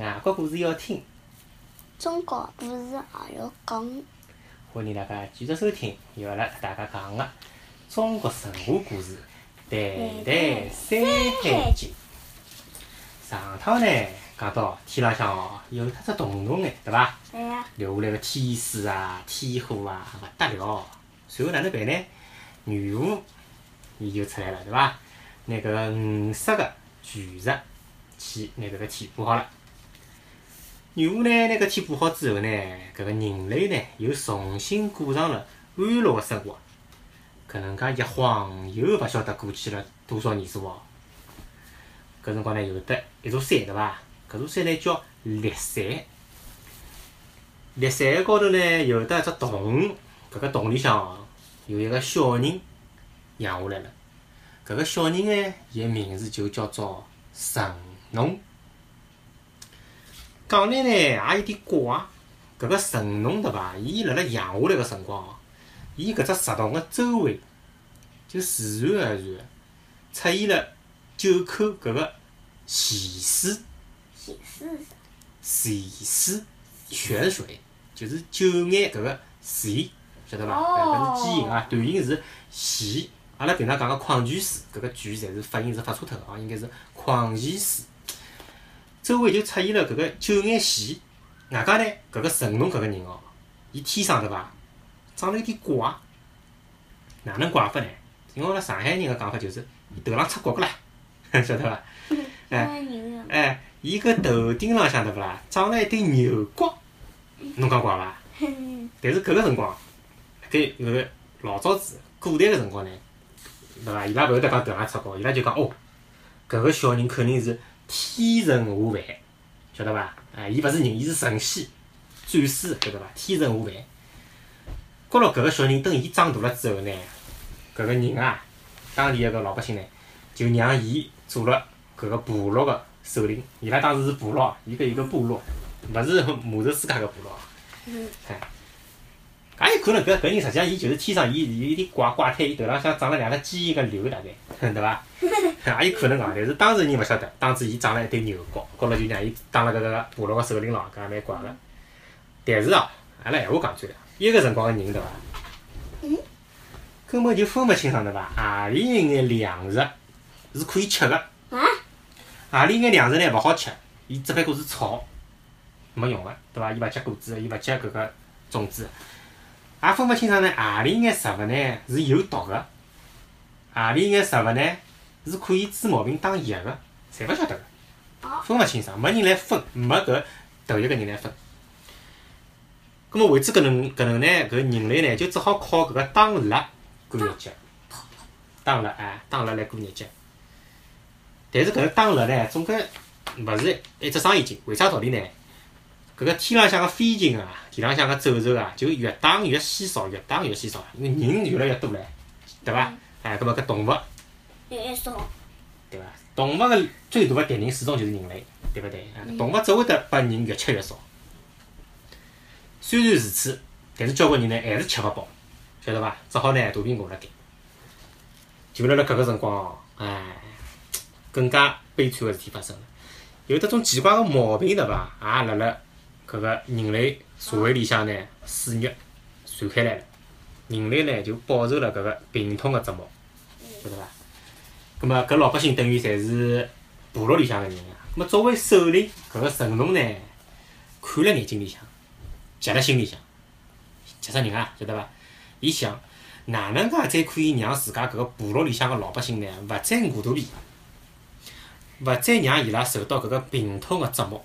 外国故事要听，中国故事也要讲。欢迎大家继续收听由阿拉和大家讲个中国神话故事《代代山海经》。上趟呢讲到天浪向哦有特只洞洞眼，对伐？对呀。留下来个天水啊、天火啊，勿得了。随后哪能办呢？女巫伊就出来了，对伐？拿搿个五色个巨石去拿搿个填补好了。女巫呢，拿搿天补好之后呢，搿个人类呢又重新过上了安乐个生活。搿能介一晃又勿晓得过去了多少年数哦。搿辰光呢，有得一座山，对伐？搿座山呢叫烈山。烈山高头呢有得一只洞，搿个洞里向有一个小人养下来了。搿个小人呢，伊个名字就叫做神农。讲来呢也有点怪，搿个神农对伐？伊辣辣养下来个辰光哦，伊搿只石洞个周围就自然而然个出现了九口搿个泉水。泉水，泉水就是九眼搿个泉，晓得伐？搿是基因啊，短音是泉。阿拉平常讲个矿泉水，搿个泉侪是发音是发错脱个啊，应该是矿泉水。周围就出现了搿个九眼泉，外加呢，搿个神农搿个人哦，伊天生对伐，长得有点怪。哪能怪法呢？因为阿拉上海人个讲法就是，伊头浪出角个啦，晓得伐？哎。哎，伊搿头顶浪向对勿啦，长了一对牛角，侬讲怪伐？但是搿个辰光，对搿个老早子古代个辰光呢，对伐？伊拉勿会得讲头浪出角，伊拉就讲哦，搿个小人肯定是天神下凡，晓得伐？哎，伊勿是人，伊是神仙、战士，晓得伐？天神下凡。觉着搿个小人等伊长大了之后呢，搿个人啊，当地一个老百姓呢，就让伊做了搿个部落个首领。伊拉当时是部落，一个一个部落，勿是魔兽世界个部落。嗯。哎，也有可能搿搿人实际上伊就是天生伊伊有点怪怪胎，伊头浪向长了两个基因个瘤，大概，对伐？也有可能啊，但是当时人勿晓得，当时伊长了一对牛角，高头就让伊当了搿个部落个首领咯，搿也蛮怪个。但是啊，阿拉闲话讲转了，伊个辰光个人对伐？嗯。根本就分勿清爽对伐？何里一眼粮食是可以吃个，啊？何里一眼粮食呢勿好吃，伊只不过是草，没用个，对伐？伊勿结果子，伊勿结搿个种子，也分勿清爽呢。何里眼食物呢是有毒个，何里眼食物呢是可以治毛病打药个，侪勿晓得个哦，分勿清爽，没人来分，没搿头一个人来分。葛末为止搿能搿能呢，搿人类呢就只好靠搿个打蜡过日脚，打蜡哎，打蜡来过日脚。但是搿个打蜡呢，总归勿是一只生意经。为啥道理呢？搿个天浪向个飞禽啊，地浪向个走兽啊，就越打越稀少，越打越稀少，因为人越来越多唻，对伐？哎，葛末搿动物，也少。对伐？动物个最大个敌人始终就是人类，对勿对？啊动物只会得拨人越吃越少。虽然如此，但是交关人呢还是吃勿饱，晓得伐？只好呢肚皮饿辣盖。就辣辣搿个辰光哦，哎，更加悲惨个事体发生了。有得种奇怪个毛病，对伐？也辣辣搿个人类社会里向呢肆虐传开来了。人类呢就饱受了搿个病痛个折磨，晓得伐？葛末搿老百姓等于侪是部落里向个人啊。葛末作为首领，搿个神农呢，看辣眼睛里向，急辣心里向，急死人啊，晓得伐？伊想哪能介才可以让自家搿个部落里向个老百姓呢，勿再饿肚皮，勿再让伊拉受到搿个病痛个折磨。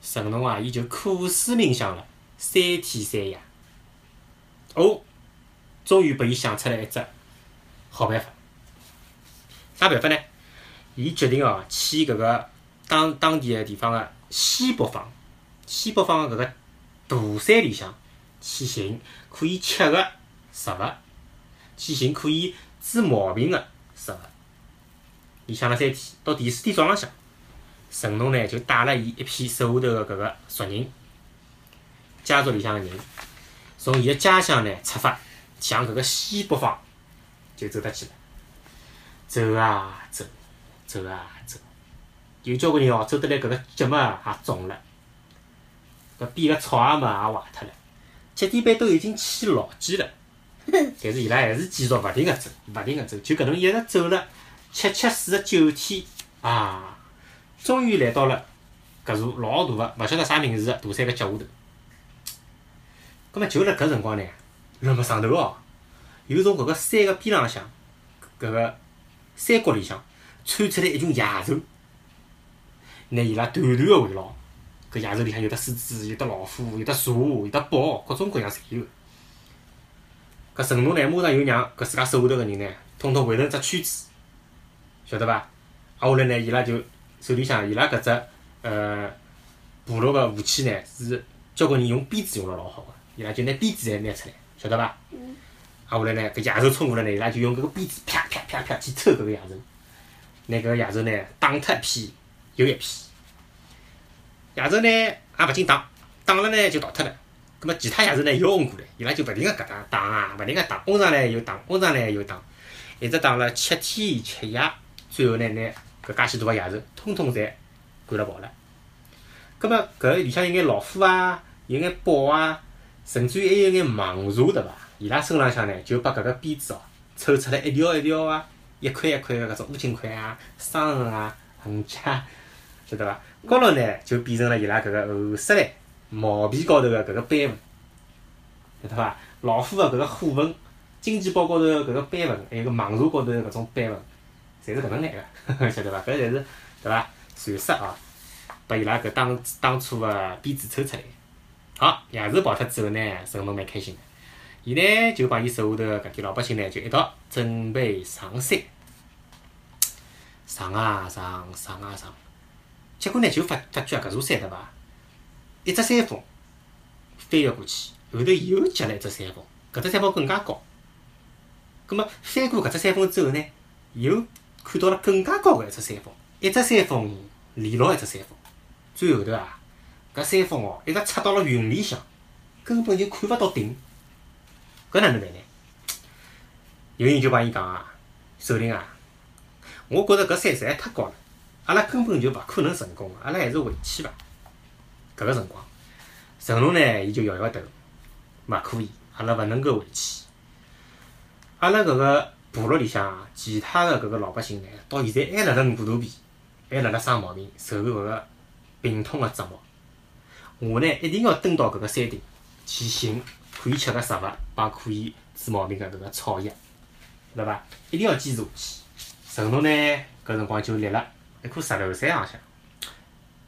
神农啊，伊就苦思冥想了三天三夜。哦，终于拨伊想出来一只好办法。啥办法呢？伊决定哦，去搿个当当地个地方个西北方，西北方个搿个大山里向去寻可以吃个食物，去寻可以治毛病个食物。伊想了三天，到第四天早浪向，神农呢就带了伊一批手下头个搿个族人，家族里向个人，从伊个家乡呢出发，向搿个西北方就走得去了。走啊走，走啊走，有交关人哦，走得来搿个脚嘛也肿了，搿边个草啊嘛也坏脱了，脚底板都已经起老茧了，但是伊拉还是继续勿停个走，勿停个走，就搿能一直走了七七四十九天啊，终于来到了搿座老大个勿晓得啥名字个大山个脚下头。葛末就辣搿辰光呢，辣么上头哦，有从搿个山个边浪向，搿个山谷里向窜出来一群野兽，拿伊拉团团个围牢。搿野兽里向有得狮子，有得老虎，有得蛇，有得豹，各种各样侪有。搿神农呢，马上又让搿自家手下头个人呢，统统围成只圈子，晓得伐？啊，后来呢，伊拉就手里向伊拉搿只呃部落个武器呢，是交关人用鞭子用了老好个，伊拉就拿鞭子侪拿出来，晓得伐？啊，后来呢，搿野兽冲过来呢，伊拉就用搿个鞭子啪啪啪啪去抽搿个野兽，拿搿个野兽呢打脱一批又一批。野兽呢也勿禁打，打了呢就逃脱了。葛末其他野兽呢又冲过来，伊拉就勿停个搿搭打啊，勿停个打，冲上来又打，冲上来又打，一直打了七天七夜，最后呢拿搿介许多个野兽通通侪赶了跑了。葛末搿里向有眼老虎啊，有眼豹啊，甚至于还有眼蟒蛇，对伐？伊拉身浪向呢就把搿个鞭子哦抽出来一条一条啊，一块一块个搿种乌青块啊、伤痕啊、痕迹啊，晓得伐？高头呢就变成了伊拉搿个后首来毛皮高头个搿个斑纹，晓得伐？老虎个搿个虎纹，金鸡包高头个搿个斑纹，还有个蟒蛇高头个搿种斑纹，侪是搿能来个，晓得伐？搿侪是对伐？传说哦，把伊拉搿当当初个鞭子抽出来。好，野兽跑脱之后呢，神农蛮开心个，伊呢就帮伊手下头搿点老百姓呢，就一道准备上山，上啊上，上啊上。结果呢，就发发觉搿座山对伐？一只山峰翻越过去，后头又接了一只山峰，搿只山峰更加高。葛末翻过搿只山峰之后呢，又看到了更加高个一只山峰，一只山峰连牢一只山峰，最后头啊，搿山峰哦，一直插到了云里向，根本就看勿到顶。搿哪能办呢？有人就帮伊讲啊，首领啊，我觉着搿山实在太高了。阿拉根本就勿可能成功，阿拉还是回去伐。搿个辰光，成龙呢，伊就摇摇头，勿可以，阿拉勿能够回去。阿拉搿个部落里向，其他个搿个老百姓呢，到现在还辣辣饿肚皮，还辣辣生毛病，受搿个病痛个折磨。我呢，一定要登到搿个山顶去寻可以吃个食物，帮可以治毛病个搿个草药，晓得伐？一定要坚持下去。神农呢，搿辰光就立了。一棵石头山浪向，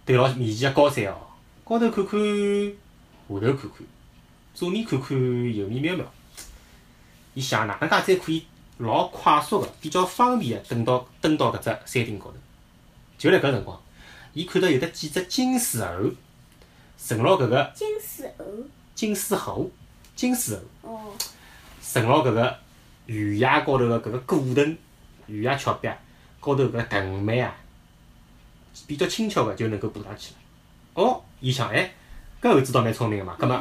对牢面前个高山哦，高头看看，下头看看，左面看看，右面瞄瞄。伊想哪能介才可以老快速个、比较方便个登到登到搿只山顶高头？就辣搿辰光，伊看到有得几只金丝猴，乘牢搿个金丝猴，金丝猴，金丝猴，哦，乘牢搿个悬崖高头个搿个古藤，悬崖峭壁高头搿藤蔓啊。比较轻巧个就能够爬上去了。哦，伊想，哎，搿猴子倒蛮聪明个嘛，葛末，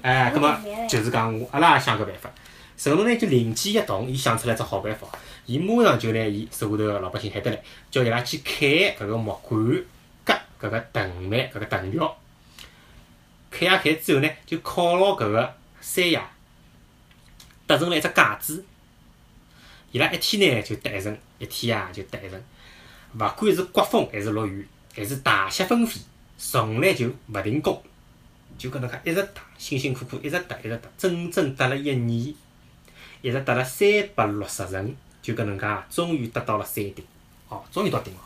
哎，葛末就是讲，阿拉也想个办法。陈龙呢就灵机一动，伊想出来只好办法，伊马上就拿伊手下头个老百姓喊得来，叫伊拉去砍搿个木管，割搿个藤蔓，搿个藤条。砍呀砍之后呢，就靠牢搿个山崖，搭成了一只架子。伊拉一天呢就搭一层，一天啊就搭一层。勿管是刮风还是落雨，还是大雪纷飞，从来就勿停工，就搿能介一直搭，辛辛苦苦一直搭，一直搭，整整搭了一年，一直搭了三百六十层，就搿能介，终于达到了山顶。哦，终于到顶了。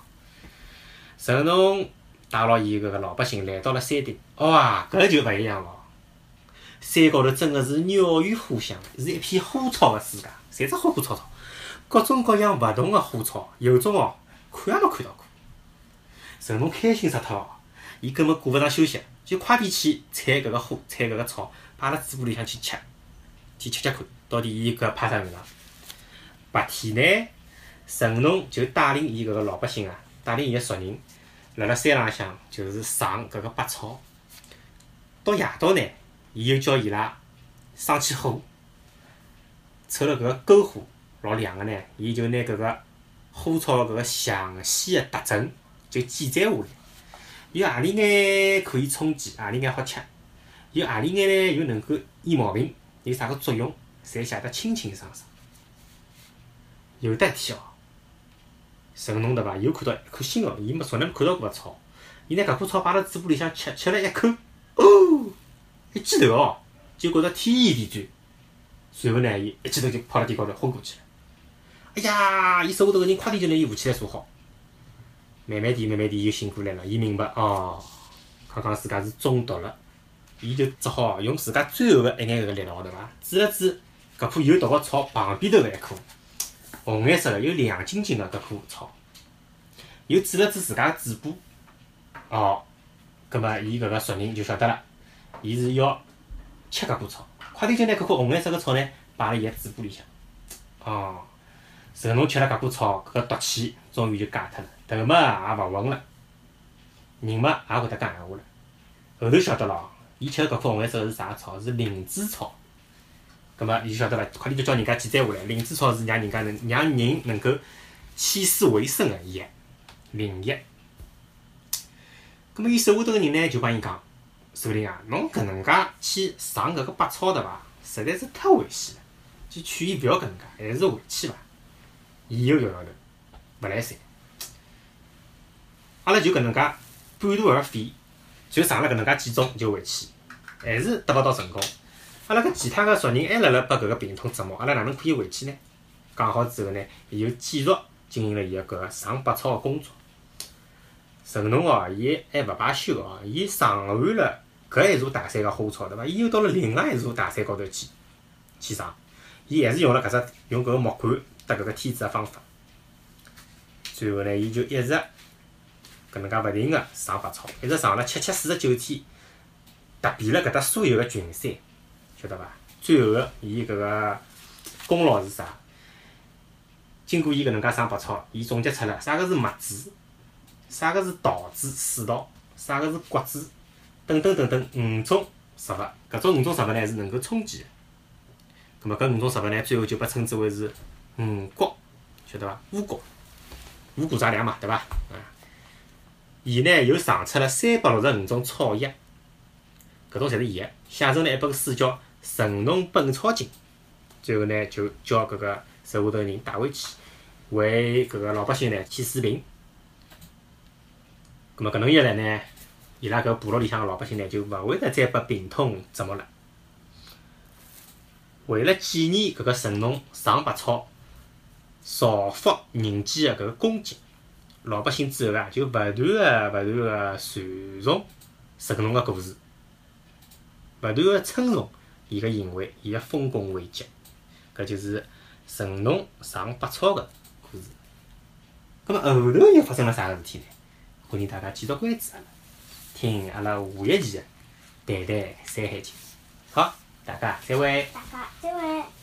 神农带牢伊搿个老百姓来到了山顶，哇，搿就勿一样了。山高头真个是鸟语花香，是一片花草个世界，侪是花花草草，各种各样勿同个花草，有种哦。看也没看到过，神农开心死脱哦！伊根本顾勿上休息，就快点去采搿个花，采搿个草，摆辣嘴巴里向去吃，去吃吃看，到底伊搿派啥用场？白天呢，神农就带领伊搿个老百姓啊，带领伊个族人，辣辣山浪向就是上搿个百草。到夜到呢，伊就叫伊拉生起火，凑了搿个篝火老亮个呢，伊就拿搿个。花草搿个详细个特征就记载下来。有何里眼可以充饥，何里眼好吃，有何里眼呢又能够医毛病，有啥个作用，侪写得清清爽爽。有得天哦，神农对伐？又看到一颗新哦，伊没从来没看到过个草，伊拿搿颗草摆辣嘴巴里向吃，吃了一口，一记头哦，就觉着天旋地转，随后呢，伊一记头就趴辣地高头昏过去了。哎呀，伊手下头个人快点就拿伊扶起来坐好，慢慢地、慢慢地又醒过来了，伊明白哦，刚刚自家是中毒了，伊就只好用自家最后个一眼搿个力道，对伐？指了指搿棵有毒个草旁边头个一棵。红颜色个又亮晶晶个搿棵草，又指了指自家个嘴巴，哦，葛末伊搿个熟人就晓得了，伊是要吃搿棵草，快点就拿搿棵红颜色个草呢摆辣伊个嘴巴里向，哦，神农吃了搿棵草，搿个毒气终于就解脱了，头嘛也勿昏了，人嘛也会得讲闲话了，后头晓得咯，伊吃搿棵红颜色个是啥草？是灵芝草。葛末伊就晓得了，快点就叫人家记载下来。灵芝草是让人家能让人能够起死回生个药，灵药。葛末伊手下头个人呢，就帮伊讲：首领啊，侬搿能介去上搿个百草对伐？实在是太危险了，就劝伊勿要搿能介，还是回去伐。伊又摇摇头，勿来三。阿拉就搿能介半途而废，就上了搿能介几种就回去，还是得勿到成功。阿拉搿其他个熟人还辣辣拨搿个病痛折磨，阿拉哪能可以回去呢？讲好之后呢，伊又继续进行了伊个搿个上百草个工作。神农哦，伊还勿罢休哦，伊上完了搿一座大山个花草，对伐？伊又到了另外一座大山高头去去上，伊还是用了搿只用搿个木杆搭搿个梯子个方法。最后呢，伊就一直搿能介勿停个上百草，一直上了七七四十九天，踏遍了搿搭所有个群山。晓得伐？最后个伊搿个功劳是啥？经过伊搿能介上百草，伊总结出了啥个是麦子，啥个是稻子、水稻，啥个是谷子，等等等等五种食物。搿种五种食物呢是能够充饥的。葛末搿五种食物呢，最后就被称之为是五谷，晓得伐？五谷，五谷杂粮嘛，对伐？啊，伊呢又尝出了三百六十五种草药，搿种侪是药，写成了一本书叫。《神农本草经》，最后呢，就叫搿个手下头人带回去，为搿个老百姓呢去治病。葛末搿能一来呢，伊拉搿部落里向个老百姓呢，就勿会得再被病痛折磨了。为了纪念搿个神农尝百草、造福人间个搿个功绩，老百姓之后啊，就勿断个、勿断个传颂神农个故事，勿断个称颂。伊个行为，伊个丰功伟绩，搿就是神农尝百草个故事。葛末后头又发生了啥个事体呢？欢迎大家继续关注，听阿拉下一期的《谈谈山海经》。好，大家再会。大家再会。